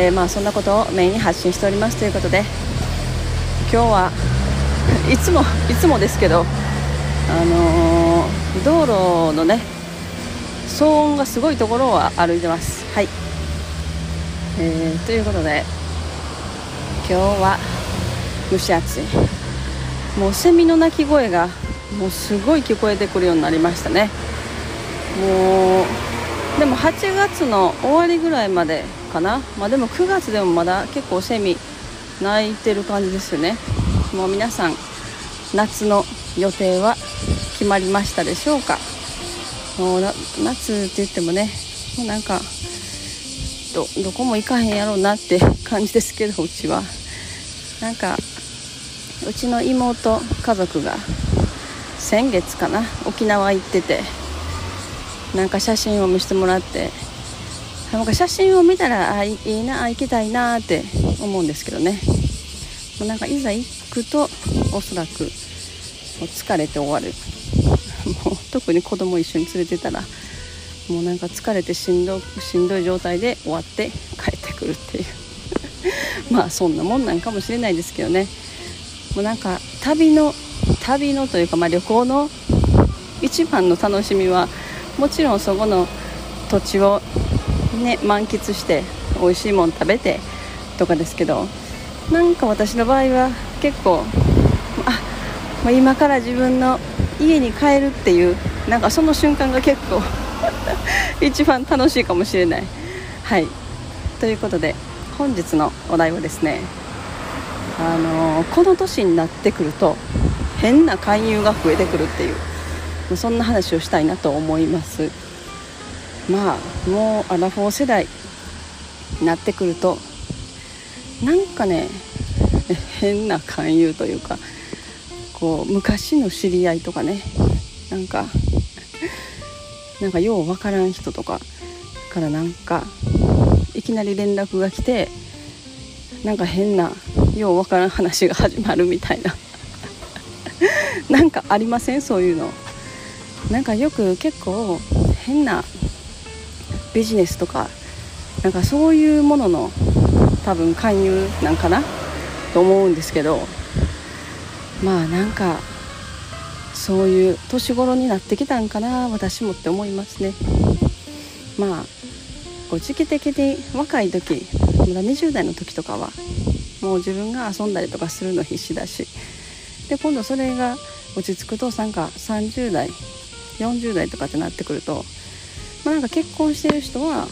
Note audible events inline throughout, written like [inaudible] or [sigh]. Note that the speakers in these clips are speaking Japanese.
えー、まあそんなことをメインに発信しておりますということで今日は [laughs] いつもいつもですけどあのー、道路のね騒音がすごいところを歩いてます。はい、えー、ということで今日は蒸し暑い。もうセミの鳴き声がもうすごい聞こえてくるようになりましたね。もうでも8月の終わりぐらいまでかな、まあ、でも9月でもまだ結構セミ鳴いてる感じですよね。もう皆さん夏の予定は決まりましたでしょうか。もう夏って言ってもねもうなんかどどこも行かへんやろうなって感じですけどうちは。なんかうちの妹家族が先月かな沖縄行ってて。なんか写真を見せてもらってなんか写真を見たらあいいな行きたいなって思うんですけどね。もうなんかいざ行くとおそらくもう疲れて終わる。もう特に子供一緒に連れてたらもうなんか疲れてしんどしんどい状態で終わって帰ってくるっていう。[laughs] まあそんなもんなんかもしれないですけどね。もうなんか旅の旅のというか、まあ、旅行の一番の楽しみはもちろんそこの土地をね満喫して美味しいもん食べてとかですけどなんか私の場合は結構あ、まあ、今から自分の家に帰るっていうなんかその瞬間が結構 [laughs] 一番楽しいかもしれない。はい。ということで本日のお題はですねあの、この年になってくると変な勧誘が増えてくるっていうそんな話をしたいなと思います。まあもうアラフォー世代になってくるとなんかね変な勧誘というかこう昔の知り合いとかねなんかなんかようわからん人とかからなんかいきなり連絡が来てなんか変なようわからん話が始まるみたいな。なんかありません？そういうの。なんかよく結構変なビジネスとかなんかそういうものの多分勧誘なんかな？と思うんですけどまあなんかそういう年頃になってきたんかな？私もって思いますね。まあこう時期的に若い時まだ20代の時とかはもう自分が遊んだりとかするの必死だしで今度それが落ち着くとなんか30代40代とかってなってくるとまあ、なんか結婚してる人は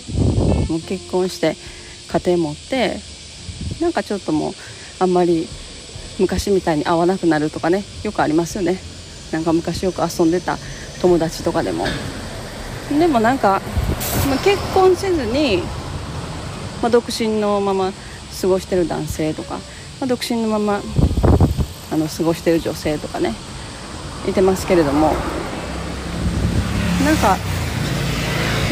もう結婚して家庭持ってなんかちょっともうあんまり昔みたいに会わなくなるとかねよくありますよね。なんか昔よく遊んでた友達とかでも。でもなんか、ま、結婚せずに、まあ、独身のまま過ごしてる男性とか、まあ、独身のままあの過ごしてる女性とかねいてますけれどもなんか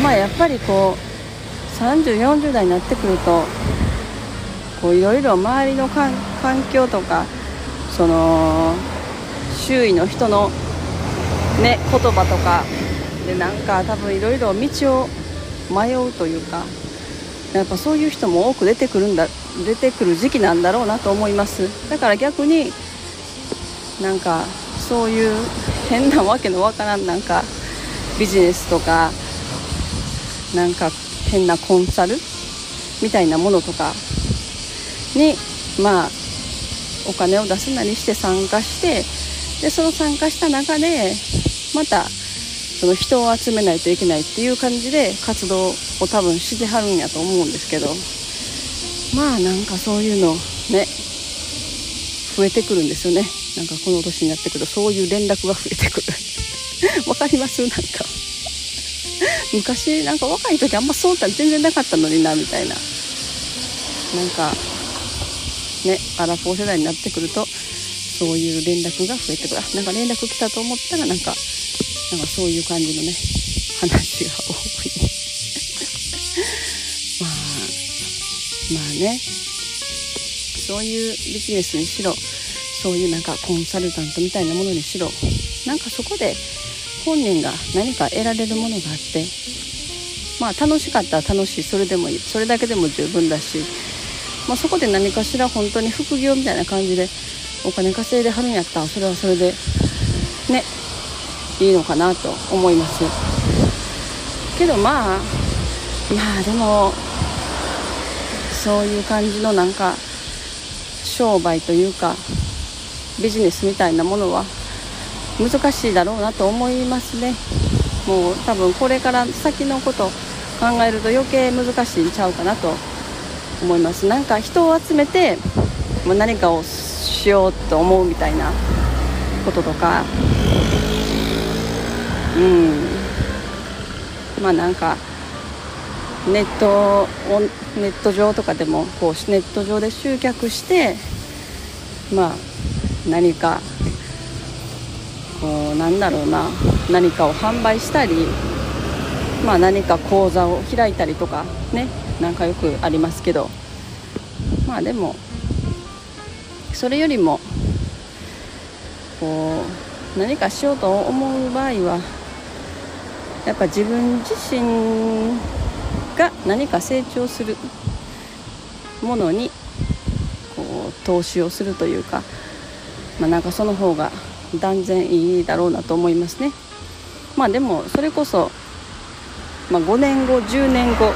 まあやっぱりこう3040代になってくるとこういろいろ周りの環境とかその周囲の人のね言葉とかでなんか多分いろいろ道を迷うというかやっぱそういう人も多く出てくるんだ出てくる時期なんだろうなと思います。だから逆になんかそういう変なわけのわからんなんかビジネスとかなんか変なコンサルみたいなものとかにまあお金を出すなりして参加してでその参加した中でまたその人を集めないといけないっていう感じで活動を多分してはるんやと思うんですけどまあなんかそういうのね増えてくるんですよね。なんかこの年になってくるとそういう連絡が増えてくる。[laughs] わかります？なんか。昔なんか若い時あんまそうた全然なかったのになみたいな。なんかねアラフォー世代になってくるとそういう連絡が増えてくる。なんか連絡来たと思ったらなんかなんかそういう感じのね話が多い。[laughs] まあまあね。そういうビジネスにしろそういうなんかコンサルタントみたいなものにしろなんかそこで本人が何か得られるものがあってまあ楽しかったら楽しいそれでもいいそれだけでも十分だし、まあ、そこで何かしら本当に副業みたいな感じでお金稼いではるんやったらそれはそれでねいいのかなと思います。けどまあまあでもそういう感じのなんか商売というかビジネスみたいなものは難しいだろうなと思いますね。もう多分これから先のこと考えると余計難しいんちゃうかなと思います。なんか人を集めて何かをしようと思うみたいなこととか。うん。まあなんかネットをネット上とかでもこうネット上で集客してまあ何かこうなんだろうな。何かを販売したりまあ何か講座を開いたりとかね。なんかよくありますけど。まあでもそれよりもこう何かしようと思う場合はやっぱ自分自身が何か成長するものにこう投資をするというか、まあ、なんかその方が断然いいだろうなと思いますね。まあでもそれこそ、まあ、5年後10年後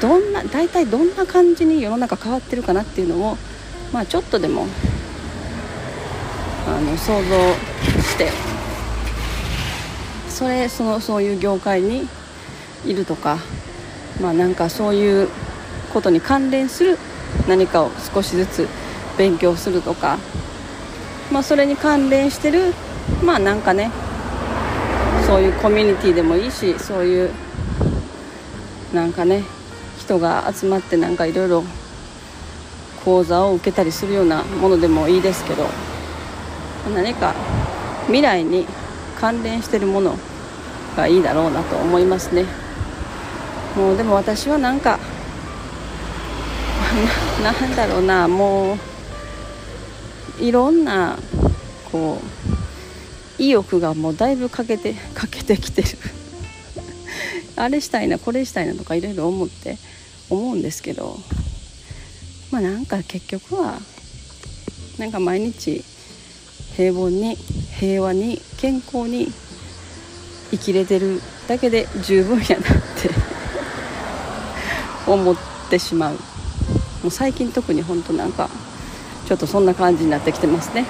どんな大体どんな感じに世の中変わってるかなっていうのを、まあ、ちょっとでもあの想像してそれそのそういう業界にいるとかまあなんかそういうことに関連する何かを少しずつ勉強するとか、まあ、それに関連してるまあなんかねそういうコミュニティでもいいしそういうなんかね人が集まってなんかいろいろ講座を受けたりするようなものでもいいですけど何か未来に関連してるものがいいだろうなと思いますね。もうでも私はなんか [laughs] なんだろうなもういろんなこう意欲がもうだいぶかけてかけてきてる。[laughs] あれしたいなこれしたいなとかいろいろ思って思うんですけどまあなんか結局はなんか毎日平凡に平和に健康に生きれてるだけで十分やなって [laughs] 思ってしまう。もう最近特に本当なんかちょっとそんな感じになってきてますね。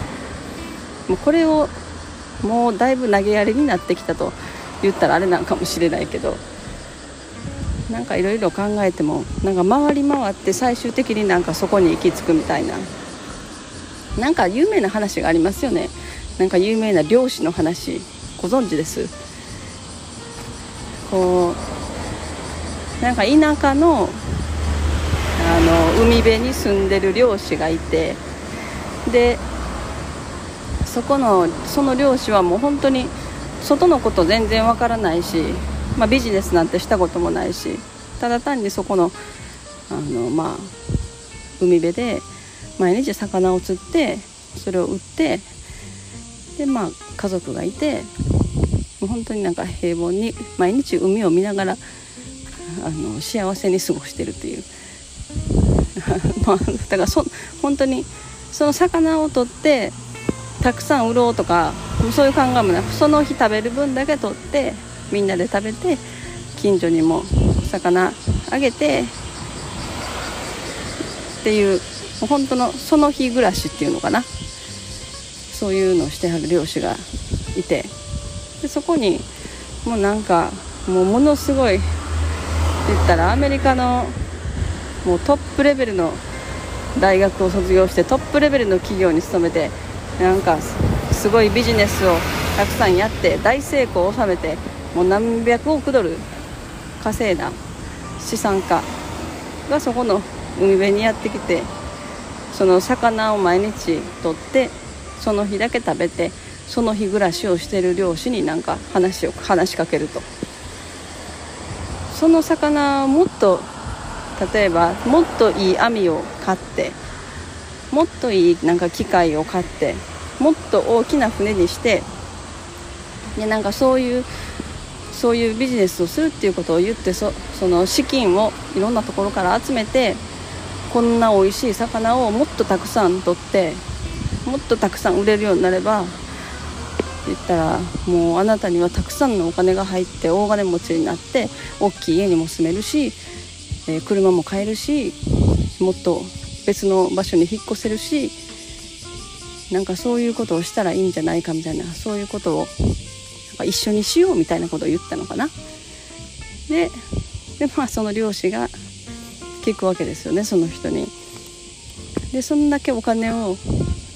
もうこれをもうだいぶ投げやりになってきたと言ったらあれなんかもしれないけどなんかいろいろ考えてもなんか回り回って最終的になんかそこに行き着くみたいな。なんか有名な話がありますよね。なんか有名な漁師の話ご存知です？こうなんか田舎のあの海辺に住んでる漁師がいてでそこのその漁師はもう本当に外のこと全然わからないし、まあ、ビジネスなんてしたこともないしただ単にそこのあの、まあ、海辺で毎日魚を釣ってそれを売ってで、まあ、家族がいてもう本当になんか平凡に毎日海を見ながらあの幸せに過ごしてるっていう。[laughs] まあだからそ本当にその魚を取ってたくさん売ろうとかそういう考えもなくその日食べる分だけ取ってみんなで食べて近所にも魚あげてっていうもう本当のその日暮らしっていうのかな。そういうのをしてはる漁師がいて。でそこにもうなんかもうものすごい言ったらアメリカのもうトップレベルの大学を卒業してトップレベルの企業に勤めてなんかすごいビジネスをたくさんやって大成功を収めてもう何百億ドル稼いだ資産家がそこの海辺にやってきてその魚を毎日取ってその日だけ食べてその日暮らしをしてる漁師になんか話を話しかけると。その魚もっと例えばもっといい網を買ってもっといいなんか機械を買ってもっと大きな船にしてでなんかそういうそういうビジネスをするっていうことを言ってそその資金をいろんなところから集めてこんな美味しい魚をもっとたくさん取ってもっとたくさん売れるようになれば言ったらもうあなたにはたくさんのお金が入って大金持ちになって大きい家にも住めるし、えー、車も買えるしもっと別の場所に引っ越せるしなんかそういうことをしたらいいんじゃないかみたいなそういうことをなんか一緒にしようみたいなことを言ったのかな。ででまあその漁師が聞くわけですよねその人に。でそんだけお金を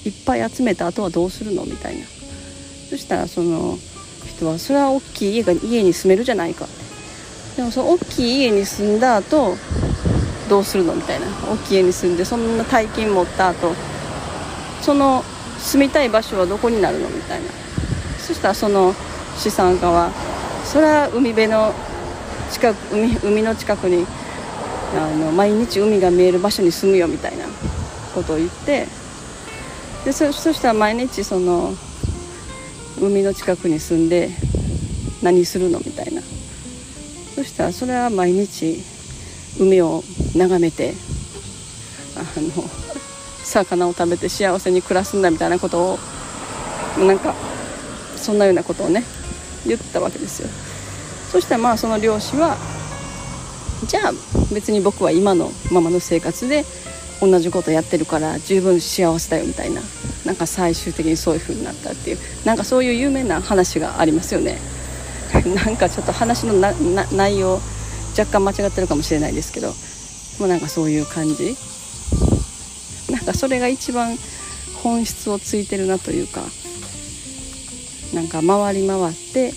いっぱい集めた後はどうするのみたいなそしたらその人はそれは大きい家が家に住めるじゃないかでもその大きい家に住んだ後どうするのみたいな。大きい家に住んでそんな大金持った後その住みたい場所はどこになるのみたいな。そしたらその資産家はそれは海辺の近く海海の近くにあの毎日海が見える場所に住むよみたいな。ことを言ってでそしたら毎日その海の近くに住んで何するのみたいな。そしたらそれは毎日海を眺めてあの魚を食べて幸せに暮らすんだみたいなことをなんかそんなようなことをね言ったわけですよ。そしたらまあその漁師はじゃあ別に僕は今のままの生活で同じことやってるから十分幸せだよみたいななんか最終的にそういう風になったっていうなんかそういう有名な話がありますよね。[laughs] なんかちょっと話の内容若干間違ってるかもしれないですけどもうなんかそういう感じ。なんかそれが一番本質をついてるなというかなんか回り回って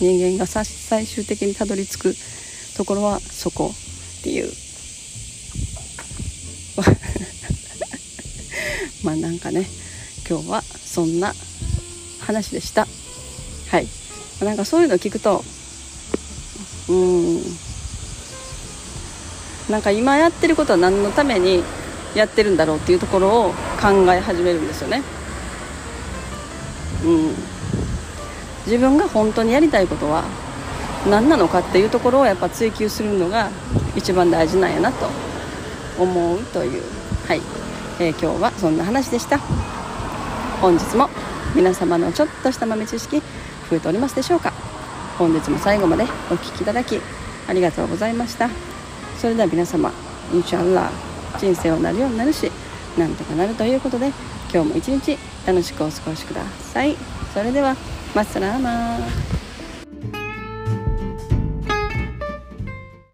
人間が最終的にたどり着くところはそこっていう。[laughs] まあなんかね今日はそんな話でした。はい。なんかそういうの聞くとうん。なんか今やってることは何のためにやってるんだろうっていうところを考え始めるんですよね。うん。自分が本当にやりたいことは何なのかっていうところをやっぱ追求するのが一番大事なんやなと思うという。はい、えー、今日はそんな話でした。本日も皆様のちょっとした豆知識増えておりますでしょうか？本日も最後までお聴きいただきありがとうございました。それでは皆様インシャアラー人生をなるようになるしなんとかなるということで今日も一日楽しくお過ごしください。それではマッサラーマー